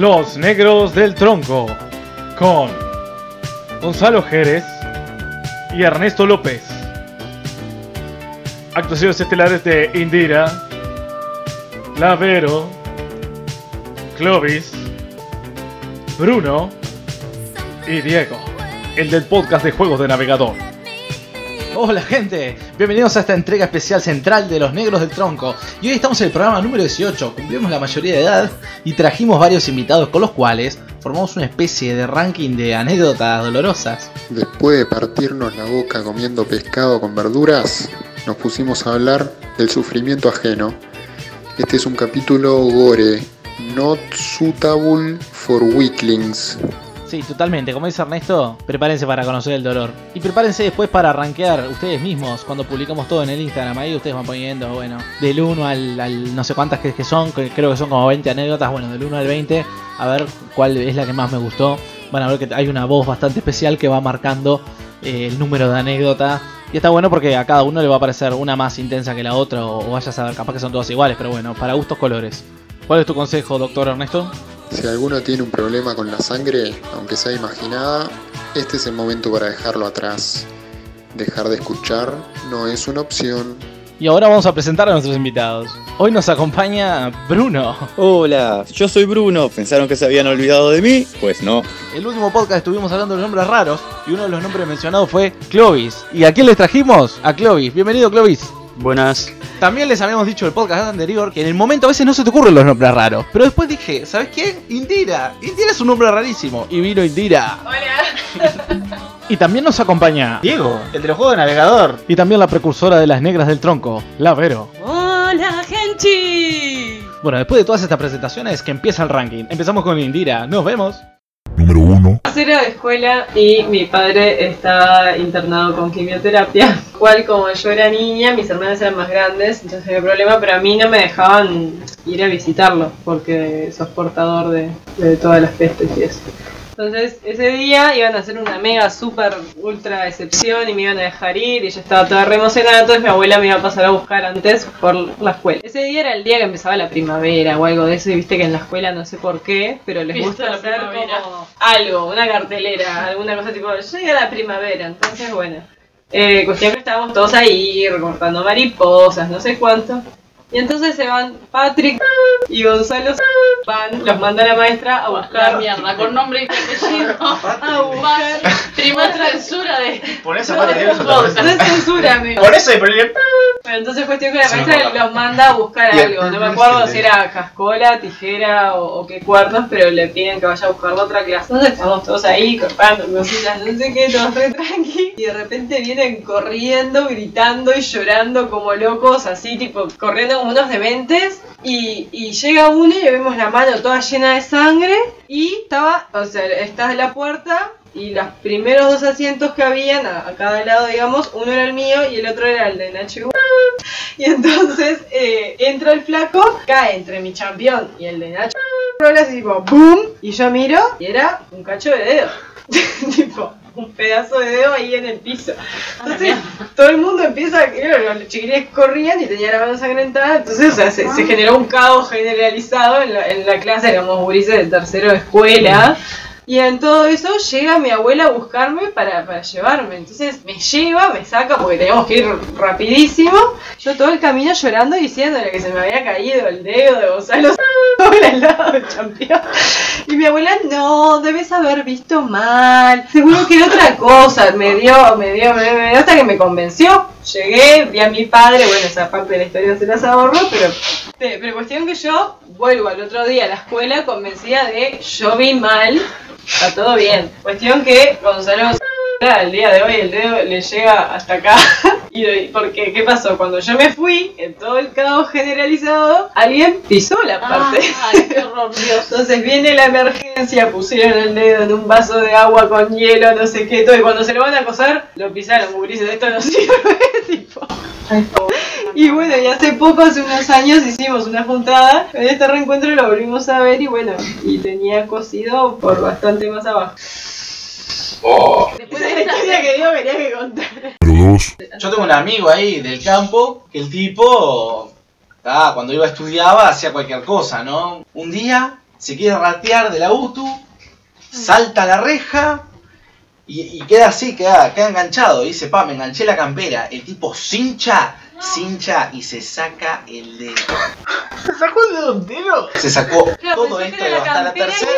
Los Negros del Tronco con Gonzalo Jerez y Ernesto López. Actuaciones estelares de Indira, Lavero, Clovis, Bruno y Diego, el del podcast de juegos de navegador. Hola gente, bienvenidos a esta entrega especial central de Los Negros del Tronco. Y hoy estamos en el programa número 18, cumplimos la mayoría de edad y trajimos varios invitados con los cuales formamos una especie de ranking de anécdotas dolorosas. Después de partirnos la boca comiendo pescado con verduras, nos pusimos a hablar del sufrimiento ajeno. Este es un capítulo gore, not suitable for weaklings. Sí, totalmente. Como dice Ernesto, prepárense para conocer el dolor. Y prepárense después para rankear ustedes mismos cuando publicamos todo en el Instagram. Ahí ustedes van poniendo, bueno, del 1 al, no sé cuántas que, son, creo que son como 20 anécdotas. Bueno, del 1 al 20, a ver cuál es la que más me gustó. Van a ver que hay una voz bastante especial que va marcando eh, el número de anécdota. Y está bueno porque a cada uno le va a parecer una más intensa que la otra, o, o vaya a saber, capaz que son todas iguales, pero bueno, para gustos colores. ¿Cuál es tu consejo, doctor Ernesto? Si alguno tiene un problema con la sangre, aunque sea imaginada, este es el momento para dejarlo atrás. Dejar de escuchar no es una opción. Y ahora vamos a presentar a nuestros invitados. Hoy nos acompaña Bruno. Hola, yo soy Bruno. ¿Pensaron que se habían olvidado de mí? Pues no. El último podcast estuvimos hablando de los nombres raros y uno de los nombres mencionados fue Clovis. ¿Y a quién les trajimos? A Clovis. Bienvenido, Clovis. Buenas. También les habíamos dicho el podcast anterior que en el momento a veces no se te ocurren los nombres raros. Pero después dije, ¿sabes quién? Indira. Indira es un nombre rarísimo. Y vino Indira. Y también nos acompaña Diego, el de los juegos de navegador. Y también la precursora de las negras del tronco, la Vero. Hola, gente. Bueno, después de todas estas presentaciones, que empieza el ranking. Empezamos con Indira. Nos vemos. Número 1. Cero de escuela y mi padre está internado con quimioterapia. Cual como yo era niña, mis hermanas eran más grandes, entonces había problema, pero a mí no me dejaban ir a visitarlo porque sos portador de, de todas las pestes y eso. Entonces ese día iban a hacer una mega super ultra excepción y me iban a dejar ir y yo estaba toda re emocionada, entonces mi abuela me iba a pasar a buscar antes por la escuela. Ese día era el día que empezaba la primavera o algo de eso y viste que en la escuela no sé por qué, pero les gusta la hacer primavera. como algo, una cartelera, alguna cosa tipo, llega la primavera, entonces bueno. Eh, cuestión que estábamos todos ahí recortando mariposas, no sé cuánto. Y entonces se van Patrick y Gonzalo van, los manda la maestra a La buscar mierda, con nombre y apellido. a buscar Primera censura de. Por esa no es censura, amigo. Por eso hay problema. Pero entonces cuestión que la maestra los manda a buscar algo. No me acuerdo si era cascola, tijera o, o qué cuernos, pero le piden que vaya a buscar la otra clase. Entonces estamos todos ahí cortando cositas, no sé qué, todos re tranqui. Y de repente vienen corriendo, gritando y llorando como locos, así tipo corriendo unos dementes. Y, y llega uno y le vemos la mano toda llena de sangre. Y estaba, o sea, está en la puerta y los primeros dos asientos que habían a, cada lado, digamos, uno era el mío y el otro era el de Nacho. Y entonces eh, entra el flaco, cae entre mi campeón y el de Nacho. Así tipo ¡boom! Y yo miro y era un cacho de dedo. tipo, un pedazo de dedo ahí en el piso. Entonces, todo el mundo empieza, claro, los chiquilines corrían y tenía la mano sangrentada, entonces o sea, se, se generó un caos generalizado en la, en la clase, éramos gurises de tercero de escuela. Y en todo eso llega mi abuela a buscarme para, para llevarme. Entonces me lleva, me saca porque teníamos que ir rapidísimo. Yo todo el camino llorando y diciéndole que se me había caído el dedo de Gonzalo Y mi abuela, no, debes haber visto mal. Seguro que era otra cosa. Me dio, me dio, me, dio hasta que me convenció. Llegué, vi a mi padre, bueno, esa parte de la historia se las ahorro, pero, pero cuestión que yo vuelvo al otro día a la escuela convencida de yo vi mal, está todo bien. Cuestión que Gonzalo al día de hoy el dedo le llega hasta acá. Y porque, ¿qué pasó? Cuando yo me fui, en todo el caos generalizado, alguien pisó la parte. Ay, qué horror, Dios. Entonces viene la emergencia, pusieron el dedo en un vaso de agua con hielo, no sé qué, todo. Y cuando se lo van a coser, lo pisaron, gurises, esto no sirve, tipo. Y bueno, y hace poco, hace unos años, hicimos una juntada. En este reencuentro lo volvimos a ver y bueno, y tenía cosido por bastante más abajo. Después de la historia que dio, quería que contar. Número 2. Yo tengo un amigo ahí del campo que el tipo, ah, cuando iba a estudiaba, hacía cualquier cosa, ¿no? Un día se quiere ratear de la UTU, salta a la reja y, y queda así, queda, queda enganchado. Dice, pa, me enganché la campera. El tipo cincha, cincha y se saca el dedo. ¿Se sacó el dedo entero? Se sacó Claro, todo esto hasta la y tercera.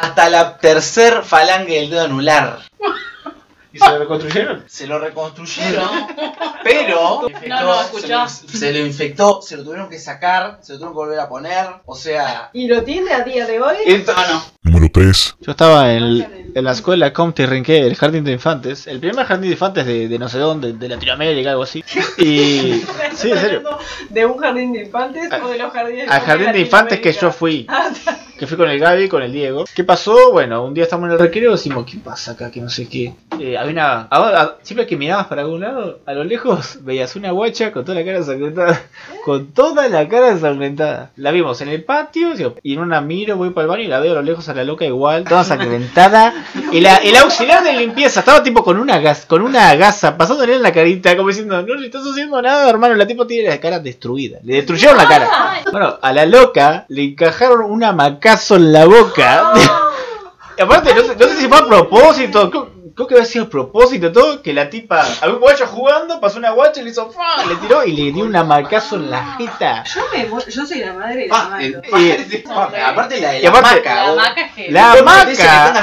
Hasta la tercer falange del dedo anular. ¿Y se lo reconstruyeron? Se lo reconstruyeron, pero No, no, se, escuchá. lo, se lo infectó, se lo tuvieron que sacar, se lo tuvieron que volver a poner. O sea, ¿Y lo tiene a día de hoy? ento- Número 3. Yo estaba en, en la escuela Comte Rinqué, el jardín de infantes, el primer jardín de infantes de, de no sé dónde, de Latinoamérica, algo así. Y. Sí, en serio. ¿De un jardín de infantes A- o de los jardines Al jardín de infantes que yo fui. Que fui con el Gaby, con el Diego. ¿Qué pasó? Bueno, un día estamos en el recreo y decimos, ¿qué pasa acá? Que no sé qué. Eh, había una. a- siempre que mirabas para algún lado, a lo lejos, veías una guacha con toda la cara ensangrentada. Con toda la cara ensangrentada. La vimos en el patio y en una miro, voy para el baño y la veo a lo lejos a la loca igual, toda ensangrentada. Y la, el auxiliar de limpieza estaba tipo con una gas, con una gasa, pasándole en la carita, como diciendo, no le estás haciendo nada, hermano. La tipo tiene la cara destruida. Le destruyeron la cara. Bueno, a la loca le encajaron una macazo en la boca. Y aparte, no sé, no sé si fue a propósito. Creo, creo que había sido a propósito todo. Que la tipa, algún guacho jugando, pasó una guacha y le hizo ¡fa! Le tiró y le dio una macazo en la jeta. Yo, me, yo soy la madre y la el- Y- pa, aparte la de la aparte- maca, La maca es que. La maca.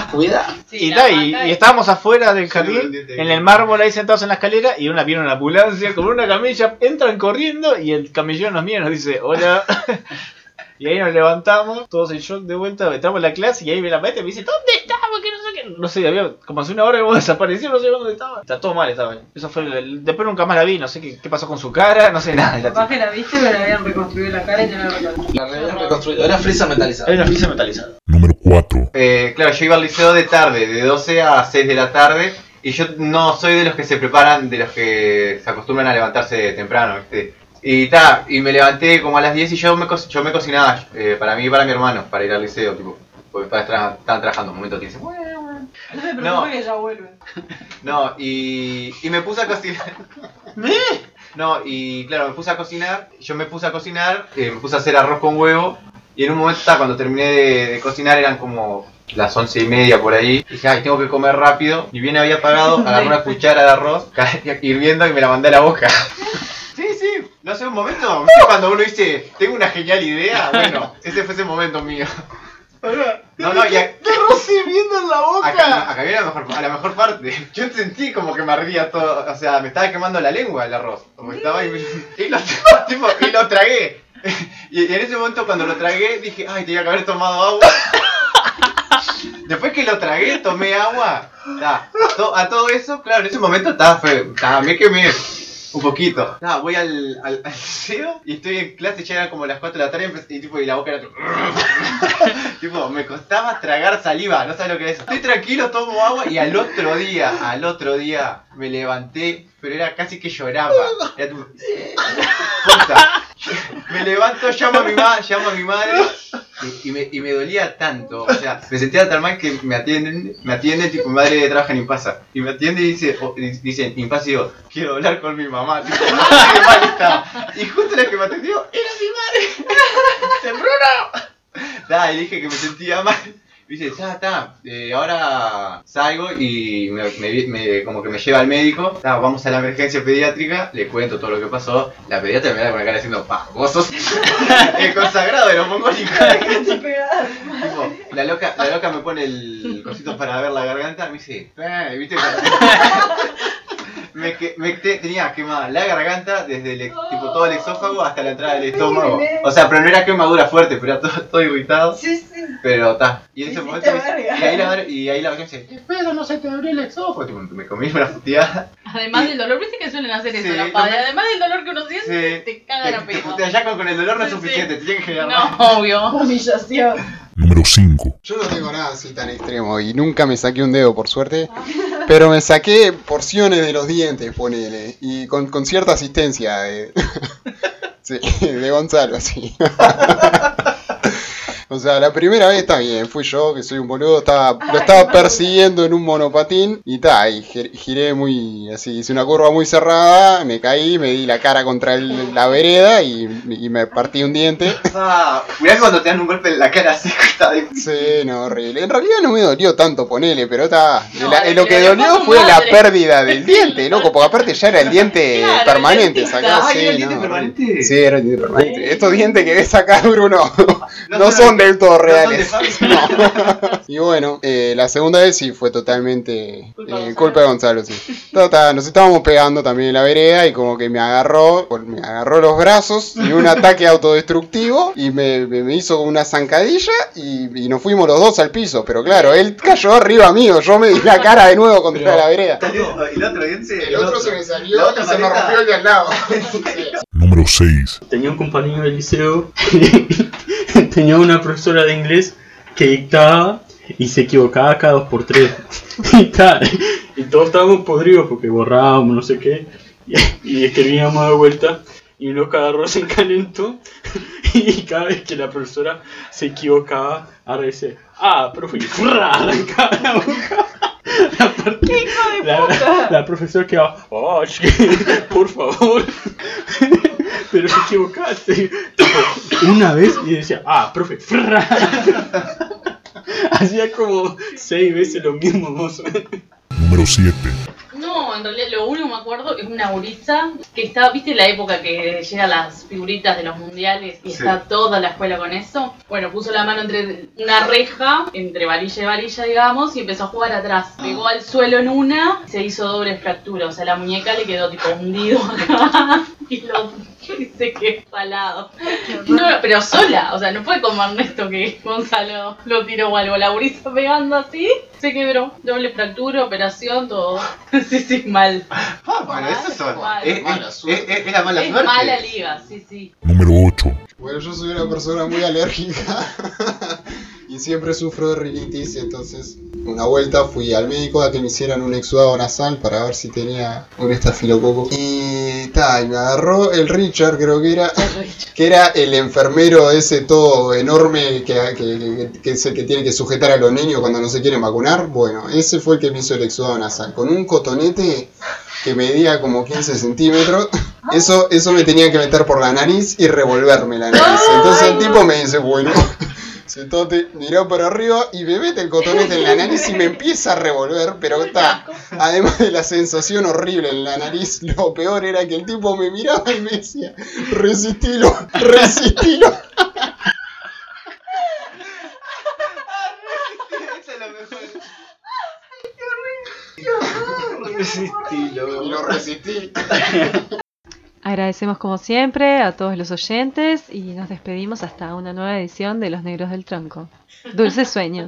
Sí, y, la ta, y, estábamos afuera del jardín, en el mármol ahí sentados en la escalera, y una viene una ambulancia con una camilla, entran corriendo y el camillero nos mira y nos dice, hola. Y ahí nos levantamos, todos en shock de vuelta, entramos a la clase y ahí me la maestra y me dice, ¿dónde estaba? Que no sé qué. No sé, había como hace una hora que hemos desaparecido, no sé dónde estaba. Está todo mal estaba. Eso fue el- después nunca más la vi, no sé qué, qué pasó con su cara, no sé nada. de la Capaz que la viste, pero le habían reconstruido la cara y no la. La habían reconstruido. Era frisa metalizada. Hay una frisa metalizada. Número 4. Eh, claro, yo iba al liceo de tarde, de 12 a 6 de la tarde, y yo no soy de los que se preparan, de los que se acostumbran a levantarse temprano, ¿viste? Y ta, y me levanté como a las 10 y yo me, co- yo me cocinaba, eh, para mí y para mi hermano, para ir al liceo, tipo, porque estaban estaban trabajando, un momento que dice, No que ya vuelven. no, y, y me puse a cocinar. No, y claro, me puse a cocinar, yo me puse a cocinar, eh, me puse a hacer arroz con huevo, y en un momento, ta, cuando terminé de, de cocinar, eran como las once y media por ahí, y dije, ay, tengo que comer rápido, y bien había apagado, agarré una cuchara de arroz, hirviendo y me la mandé a la boca. No sé, un momento, ¿viste cuando uno dice, tengo una genial idea? Bueno, ese fue ese momento mío. No, no, y a- viendo en la Acá, acá viene la mejor, a la mejor parte. Yo sentí como que me ardía todo. O sea, me estaba quemando la lengua el arroz. Como estaba ahí. Y lo, tipo, y lo tragué. Y en ese momento, cuando lo tragué, dije, ay, tenía que haber tomado agua. Después que lo tragué, tomé agua. To- a todo eso, claro, en ese momento estaba feo. Ta, me quemé. Un poquito. Ta, voy al, al, al liceo y estoy en clase, ya eran como las 4 de la tarde y, tipo, y la boca era tipo, tipo, me costaba tragar saliva, no sabes lo que es. Estoy tranquilo, tomo agua y al otro día, al otro día me levanté, pero era casi que lloraba. Era tipo. Me levanto, llamo a mi, ma llamo a mi madre y, me, y me dolía tanto. O sea, me sentía tan mal que me atienden, me atienden, tipo, mi madre trabaja en Impasa. Y me atiende y dice, o- y dice Impasa y digo, quiero hablar con mi mamá. Tipo, qué mal estaba. Y justo la que me atendió era mi madre. ¡Se Bruno! Y dije que me sentía mal. Dice, ta, ta, eh, ahora salgo y me, me- me- como que me lleva al médico, vamos a la emergencia pediátrica, le cuento todo lo que pasó, la pediatra me da con la cara diciendo, pa, vos sos el consagrado de los mongólicos. Tipo, la loca, la loca me pone el cosito para ver la garganta, me dice, "Eh", ¿viste? Me, que- me te- tenía quemada la garganta desde el, tipo, todo el exófago hasta la entrada del estómago. O sea, pero no era quemadura fuerte, pero era todo, todo irritado. Sí, sí. Pero está. Y en ese momento. me- y ahí la y ahí la dice, ¿qué pedo? No se te abrió el exófago. Tipo, me comí una puteada. Además del dolor, viste que suelen hacer eso, Sí, la no padre. me- Además del dolor que uno siente, Sí. te cagan a Te, te pedo. ya con, con el dolor no es suficiente, te tiene que generar No, más. obvio. Humillación. Número 5. Yo no tengo nada así tan extremo y nunca me saqué un dedo, por suerte. Pero me saqué porciones de los dientes, ponele. Y con, con cierta asistencia de, sí, de Gonzalo, sí. O sea, la primera vez está bien, fui yo, que soy un boludo, estaba, lo estaba persiguiendo en un monopatín y ta, y gir- giré muy así, hice una curva muy cerrada, me caí, me di la cara contra el- la vereda y, y me partí un diente. Ah, mirá cuando te dan un golpe en la cara así, está. Sí, no, horrible. En realidad no me dolió tanto, ponele, pero está. No, la- le- lo que dolió fue la madre. pérdida del diente, loco, porque aparte ya era el diente Claro, permanente. Ah, sí, ¿era el diente no, permanente? Sí, era el diente permanente. Estos dientes que ves acá, Bruno, no, No son son- del todo reales. No. Y bueno, eh, la segunda vez sí fue totalmente Culpa de eh, culpa de Gonzalo, sí. Total, nos estábamos pegando también en la vereda y como que me agarró, me agarró los brazos y un ataque autodestructivo y me, me- me hizo una zancadilla y, y nos fuimos los dos al piso. Pero claro, él cayó arriba mío, yo me di la cara de nuevo contra Pero- la vereda. ¿Y el otro diente? El otro se me La salió otra y se me rompió el de al lado. Número 6. Tenía un compañero del liceo, tenía una profesora de inglés que dictaba y se equivocaba cada dos por tres. Y, y todos estábamos podridos porque borrábamos, no sé qué, y, y escribíamos de vuelta. Y uno agarró, se encalentó y cada vez que la profesora se equivocaba, ahora dice, ah, profe, y arrancaba la boca. La, parte- la, la profesora quedaba, oh, che, por favor. Pero te equivocaste. Una vez y decía, ah, profe, ¡frra! Hacía como seis veces lo mismo, más o menos. Número 7. No, en realidad lo único que me acuerdo es una gurisa que estaba, ¿viste la época que llegan las figuritas de los mundiales y Sí. está toda la escuela con eso? Bueno, puso la mano entre una reja, entre varilla y varilla, digamos, y empezó a jugar atrás. Pegó al suelo en una, se hizo doble fractura, o sea, la muñeca le quedó tipo hundido acá y lo y se quedó salado. No, pero sola, o sea, no fue como Ernesto que Gonzalo lo tiró o algo. La gurisa pegando así, se quebró. Doble fractura, operación, todo. sí, sí, mal. Ah, bueno, eso son. Mal. Es, Mala es, suerte. es- es la mala es suerte. mala liga, sí, sí. Número 8. Bueno, yo soy una persona muy alérgica siempre sufro de rinitis, entonces una vuelta fui al médico a que me hicieran un exudado nasal para ver si tenía un estafilococo. Y ta, y me agarró el Richard, creo que era, que era el enfermero ese todo enorme que, que, que- que es el que tiene que sujetar a los niños cuando no se quieren vacunar. Bueno, ese fue el que me hizo el exudado nasal, con un cotonete que medía como 15 centímetros. Eso, eso me tenía que meter por la nariz y revolverme la nariz. Entonces el tipo me dice, bueno, sentate, mirá para arriba y me mete el cotonete en la nariz y me empieza a revolver, pero está, además de la sensación horrible en la nariz, lo peor era que el tipo me miraba y me decía, resistilo, resistilo. Eso es lo mejor. Y lo resistí. Agradecemos como siempre a todos los oyentes y nos despedimos hasta una nueva edición de Los Negros del Tronco. Dulces sueños.